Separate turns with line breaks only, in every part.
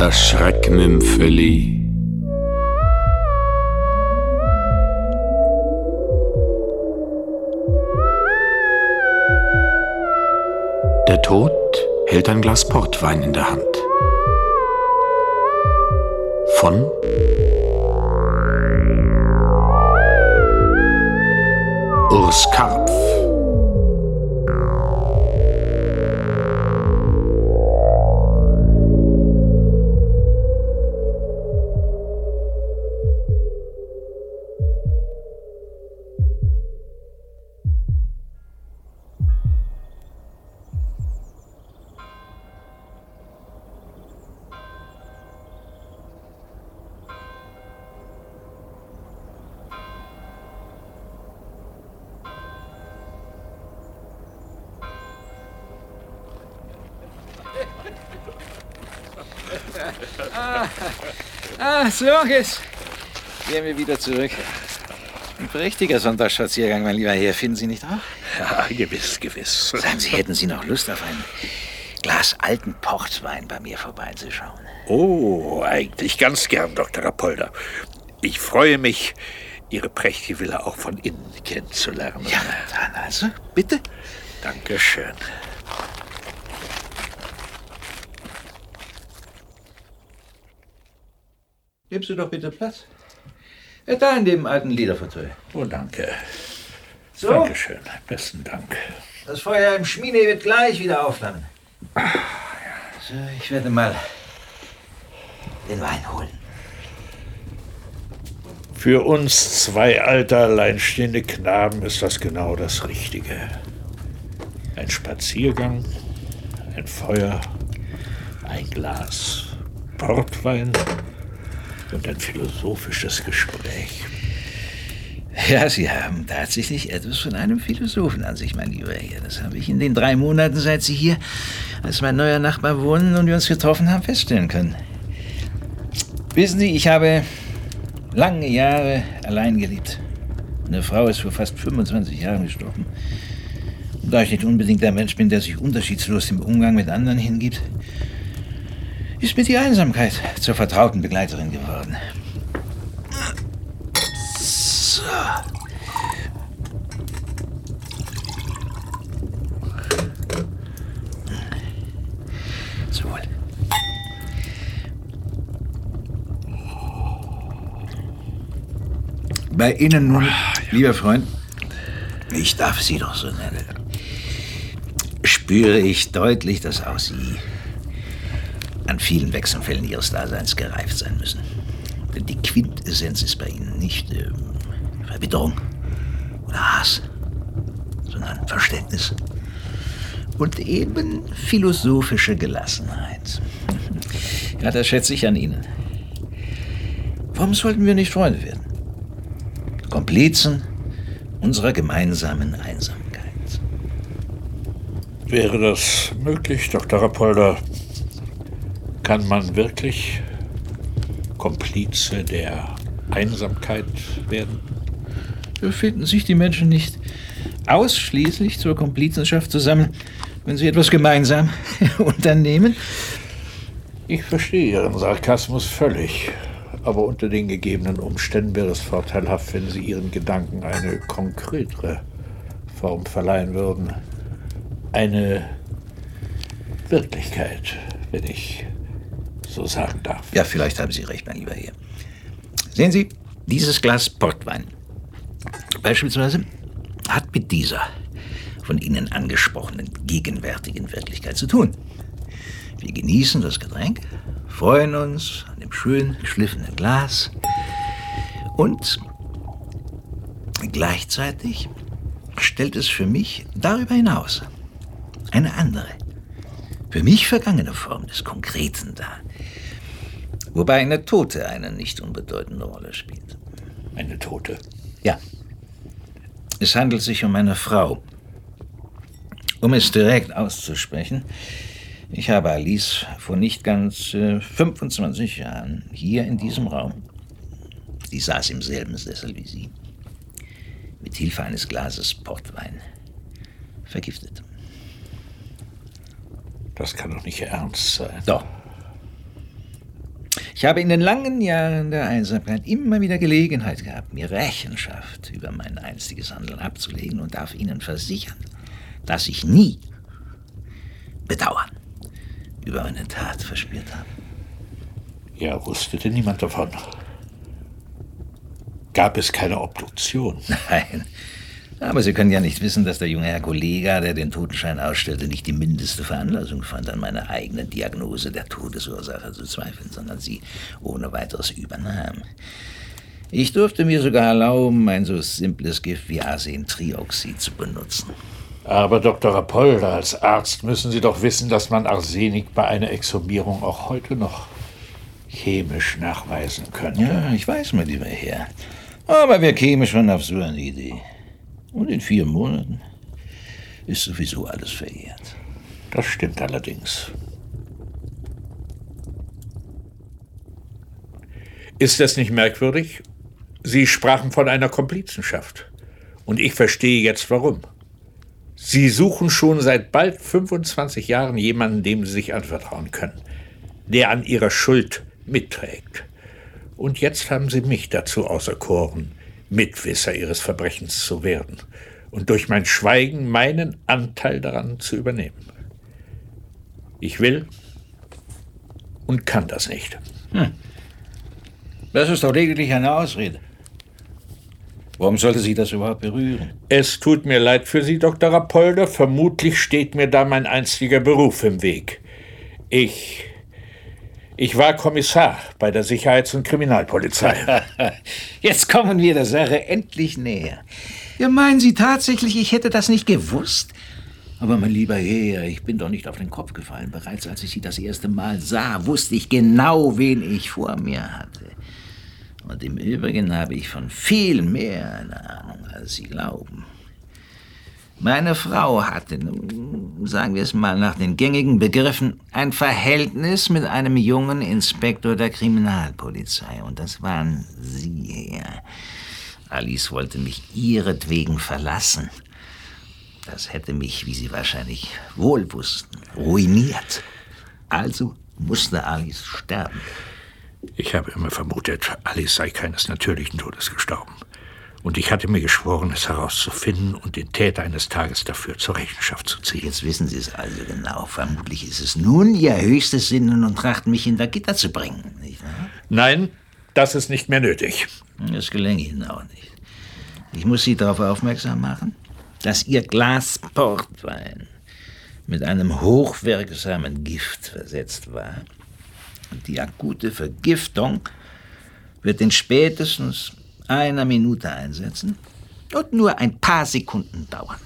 Das Schreckmümpfeli. Der Tod hält ein Glas Portwein in der Hand. Von Urs Karpf.
Ah, so jetzt gehen wir wieder zurück. Ein prächtiger Sonntagsspaziergang, mein lieber Herr, finden Sie nicht auch?
Ja, gewiss, gewiss.
Sagen Sie, hätten Sie noch Lust auf ein Glas alten Portwein bei mir vorbeizuschauen?
Oh, eigentlich ganz gern, Dr. Rapolda. Ich freue mich, Ihre prächtige Villa auch von innen kennenzulernen.
Ja, dann also, bitte.
Dankeschön.
Gibst du doch bitte Platz. Ja, da in dem alten Lederfauteuil.
Oh, danke.
So,
Dankeschön. Besten Dank.
das Feuer im Schmiede wird gleich wieder aufflammen. So, ich werde mal den Wein holen.
Für uns zwei alte, alleinstehende Knaben ist das genau das Richtige. Ein Spaziergang, ein Feuer, ein Glas Portwein und ein philosophisches Gespräch.
Ja, Sie haben tatsächlich etwas von einem Philosophen an sich, mein lieber Herr. Das habe ich in den drei Monaten, seit Sie hier als mein neuer Nachbar wohnen und wir uns getroffen haben, feststellen können. Wissen Sie, ich habe lange Jahre allein gelebt. Eine Frau ist vor fast 25 Jahren gestorben. Und da ich nicht unbedingt der Mensch bin, der sich unterschiedslos im Umgang mit anderen hingibt, ist mir die Einsamkeit zur vertrauten Begleiterin geworden. So. Zum Wohl. Bei Ihnen nun, lieber Freund, ich darf Sie doch so nennen, spüre ich deutlich, dass auch Sie an vielen Wechselfällen Ihres Daseins gereift sein müssen. Denn die Quintessenz ist bei Ihnen nicht ähm, Verbitterung oder Hass, sondern Verständnis und eben philosophische Gelassenheit. Ja, das schätze ich an Ihnen. Warum sollten wir nicht Freunde werden? Komplizen unserer gemeinsamen Einsamkeit.
Wäre das möglich, Dr. Rapolda? Kann man wirklich Komplize der Einsamkeit werden?
Befinden sich die Menschen nicht ausschließlich zur Komplizenschaft zusammen, wenn sie etwas gemeinsam unternehmen?
Ich verstehe Ihren Sarkasmus völlig. Aber unter den gegebenen Umständen wäre es vorteilhaft, wenn Sie Ihren Gedanken eine konkretere Form verleihen würden. Eine Wirklichkeit, wenn ich so sagen darf.
Ja, vielleicht haben Sie recht, mein lieber Herr. Sehen Sie, dieses Glas Portwein beispielsweise hat mit dieser von Ihnen angesprochenen gegenwärtigen Wirklichkeit zu tun. Wir genießen das Getränk, freuen uns an dem schön geschliffenen Glas und gleichzeitig stellt es für mich darüber hinaus eine andere, für mich vergangene Form des Konkreten dar, wobei eine Tote eine nicht unbedeutende Rolle spielt.
Eine Tote.
Ja. Es handelt sich um eine Frau. Um es direkt auszusprechen, ich habe Alice vor nicht ganz äh, 25 Jahren hier in diesem Raum, die saß im selben Sessel wie Sie, mit Hilfe eines Glases Portwein vergiftet.
Das kann doch nicht Ihr Ernst sein.
Doch. Ich habe in den langen Jahren der Einsamkeit immer wieder Gelegenheit gehabt, mir Rechenschaft über mein einstiges Handeln abzulegen und darf Ihnen versichern, dass ich nie Bedauern über meine Tat verspürt habe.
Ja, wusste denn niemand davon? Gab es keine Obduktion?
Nein. Aber Sie können ja nicht wissen, dass der junge Herr Kollega, der den Totenschein ausstellte, nicht die mindeste Veranlassung fand, an meiner eigenen Diagnose der Todesursache zu zweifeln, sondern sie ohne weiteres übernahm. Ich durfte mir sogar erlauben, ein so simples Gift wie Arsentrioxid zu benutzen.
Aber Dr. Rapolda, als Arzt müssen Sie doch wissen, dass man Arsenik bei einer Exhumierung auch heute noch chemisch nachweisen könnte.
Ja, ich weiß, mein lieber Herr. Aber wer käme schon auf so eine Idee? Und in vier Monaten ist sowieso alles verjährt.
Das stimmt allerdings. Ist das nicht merkwürdig? Sie sprachen von einer Komplizenschaft. Und ich verstehe jetzt warum. Sie suchen schon seit bald 25 Jahren jemanden, dem Sie sich anvertrauen können, der an Ihrer Schuld mitträgt. Und jetzt haben Sie mich dazu auserkoren, Mitwisser ihres Verbrechens zu werden und durch mein Schweigen meinen Anteil daran zu übernehmen. Ich will und kann das nicht. Hm.
Das ist doch lediglich eine Ausrede. Warum sollte Sie das überhaupt berühren?
Es tut mir leid für Sie, Dr. Rapolder. Vermutlich steht mir da mein einziger Beruf im Weg. Ich ich war Kommissar bei der Sicherheits- und Kriminalpolizei.
Jetzt kommen wir der Sache endlich näher. Ja, meinen Sie tatsächlich, ich hätte das nicht gewusst? Aber mein lieber Herr, ich bin doch nicht auf den Kopf gefallen. Bereits als ich Sie das erste Mal sah, wusste ich genau, wen ich vor mir hatte. Und im Übrigen habe ich von viel mehr eine Ahnung, als Sie glauben. Meine Frau hatte, sagen wir es mal nach den gängigen Begriffen, ein Verhältnis mit einem jungen Inspektor der Kriminalpolizei. Und das waren Sie, Herr. Alice wollte mich ihretwegen verlassen. Das hätte mich, wie Sie wahrscheinlich wohl wussten, ruiniert. Also musste Alice sterben.
Ich habe immer vermutet, Alice sei keines natürlichen Todes gestorben. Und ich hatte mir geschworen, es herauszufinden und den Täter eines Tages dafür zur Rechenschaft zu ziehen.
Jetzt wissen Sie es also genau. Vermutlich ist es nun Ihr höchstes Sinnen und Trachten, mich hinter Gitter zu bringen, nicht wahr?
Nein, das ist nicht mehr nötig.
Das gelänge Ihnen auch nicht. Ich muss Sie darauf aufmerksam machen, dass Ihr Glas Portwein mit einem hochwirksamen Gift versetzt war. Und die akute Vergiftung wird in spätestens einer Minute einsetzen und nur ein paar Sekunden dauern.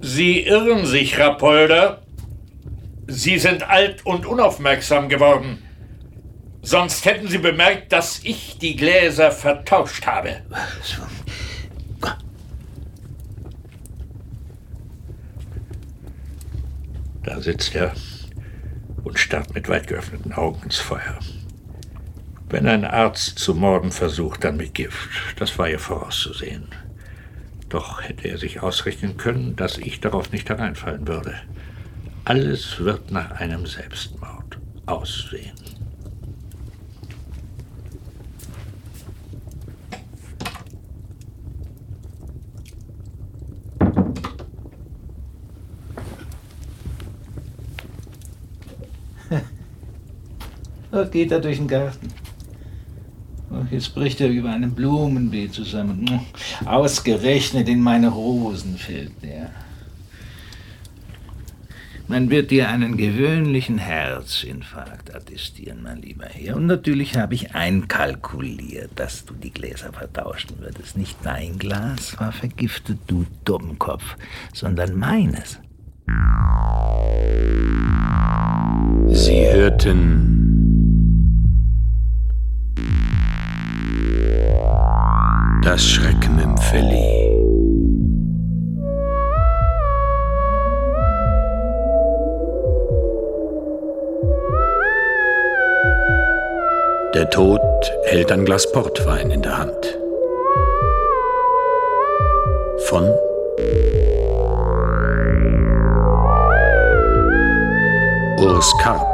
Sie irren sich, Rapolder. Sie sind alt und unaufmerksam geworden. Sonst hätten Sie bemerkt, dass ich die Gläser vertauscht habe. Da sitzt er und starrt mit weit geöffneten Augen ins Feuer. Wenn ein Arzt zu morden versucht, dann mit Gift. Das war ja vorauszusehen. Doch hätte er sich ausrechnen können, dass ich darauf nicht hereinfallen würde. Alles wird nach einem Selbstmord aussehen.
Dort geht er durch den Garten. Jetzt bricht er über einem Blumenbeet zusammen. Ausgerechnet in meine Rosen fällt er. Man wird dir einen gewöhnlichen Herzinfarkt attestieren, mein lieber Herr. Und natürlich habe ich einkalkuliert, dass du die Gläser vertauschen würdest. Nicht dein Glas war vergiftet, du Dummkopf, sondern meines.
Sie hörten Das Schrecken im Valley. Der Tod hält ein Glas Portwein in der Hand. Von Urs Karp.